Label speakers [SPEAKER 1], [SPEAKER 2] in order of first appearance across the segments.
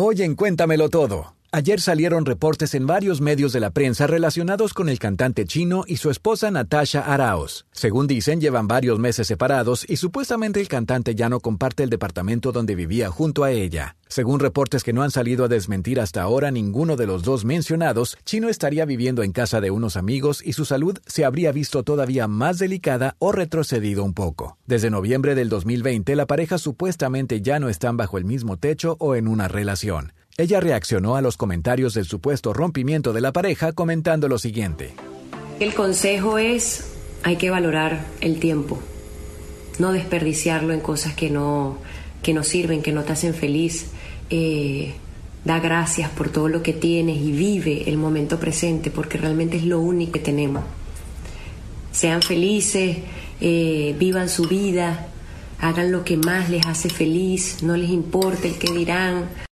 [SPEAKER 1] Hoy en Cuéntamelo Todo. Ayer salieron reportes en varios medios de la prensa relacionados con el cantante chino y su esposa Natasha Araos. Según dicen, llevan varios meses separados y supuestamente el cantante ya no comparte el departamento donde vivía junto a ella. Según reportes que no han salido a desmentir hasta ahora ninguno de los dos mencionados, Chino estaría viviendo en casa de unos amigos y su salud se habría visto todavía más delicada o retrocedido un poco. Desde noviembre del 2020, la pareja supuestamente ya no están bajo el mismo techo o en una relación. Ella reaccionó a los comentarios del supuesto rompimiento de la pareja comentando lo siguiente.
[SPEAKER 2] El consejo es, hay que valorar el tiempo, no desperdiciarlo en cosas que no, que no sirven, que no te hacen feliz. Eh, da gracias por todo lo que tienes y vive el momento presente porque realmente es lo único que tenemos. Sean felices, eh, vivan su vida, hagan lo que más les hace feliz, no les importa el que dirán,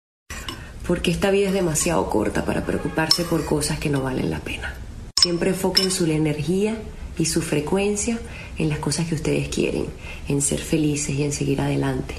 [SPEAKER 2] porque esta vida es demasiado corta para preocuparse por cosas que no valen la pena. Siempre enfoquen su energía y su frecuencia en las cosas que ustedes quieren, en ser felices y en seguir adelante.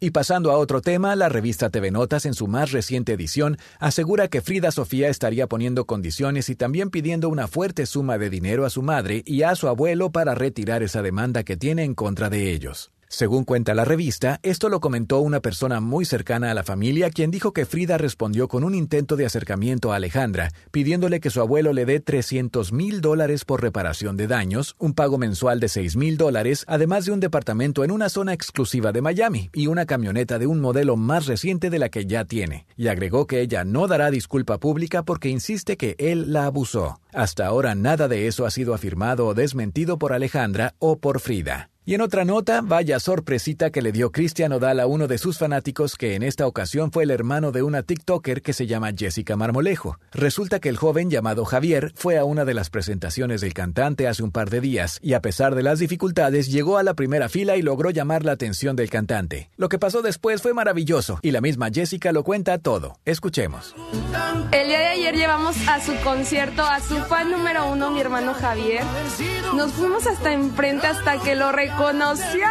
[SPEAKER 1] Y pasando a otro tema, la revista TV Notas en su más reciente edición asegura que Frida Sofía estaría poniendo condiciones y también pidiendo una fuerte suma de dinero a su madre y a su abuelo para retirar esa demanda que tiene en contra de ellos. Según cuenta la revista, esto lo comentó una persona muy cercana a la familia, quien dijo que Frida respondió con un intento de acercamiento a Alejandra, pidiéndole que su abuelo le dé 300 mil dólares por reparación de daños, un pago mensual de 6 mil dólares, además de un departamento en una zona exclusiva de Miami y una camioneta de un modelo más reciente de la que ya tiene. Y agregó que ella no dará disculpa pública porque insiste que él la abusó. Hasta ahora nada de eso ha sido afirmado o desmentido por Alejandra o por Frida. Y en otra nota, vaya sorpresita que le dio Cristian Odal a uno de sus fanáticos que en esta ocasión fue el hermano de una TikToker que se llama Jessica Marmolejo. Resulta que el joven llamado Javier fue a una de las presentaciones del cantante hace un par de días y a pesar de las dificultades llegó a la primera fila y logró llamar la atención del cantante. Lo que pasó después fue maravilloso y la misma Jessica lo cuenta todo. Escuchemos.
[SPEAKER 3] El día de ayer llevamos a su concierto a su fan número uno, mi hermano Javier. Nos fuimos hasta enfrente hasta que lo conoció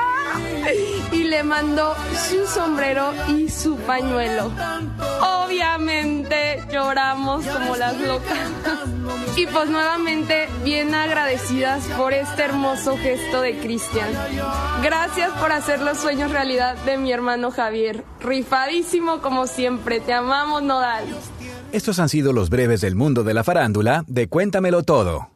[SPEAKER 3] y le mandó su sombrero y su pañuelo. Obviamente lloramos como las locas. Y pues nuevamente bien agradecidas por este hermoso gesto de Cristian. Gracias por hacer los sueños realidad de mi hermano Javier. Rifadísimo como siempre. Te amamos, Nodal.
[SPEAKER 1] Estos han sido los breves del mundo de la farándula de Cuéntamelo Todo.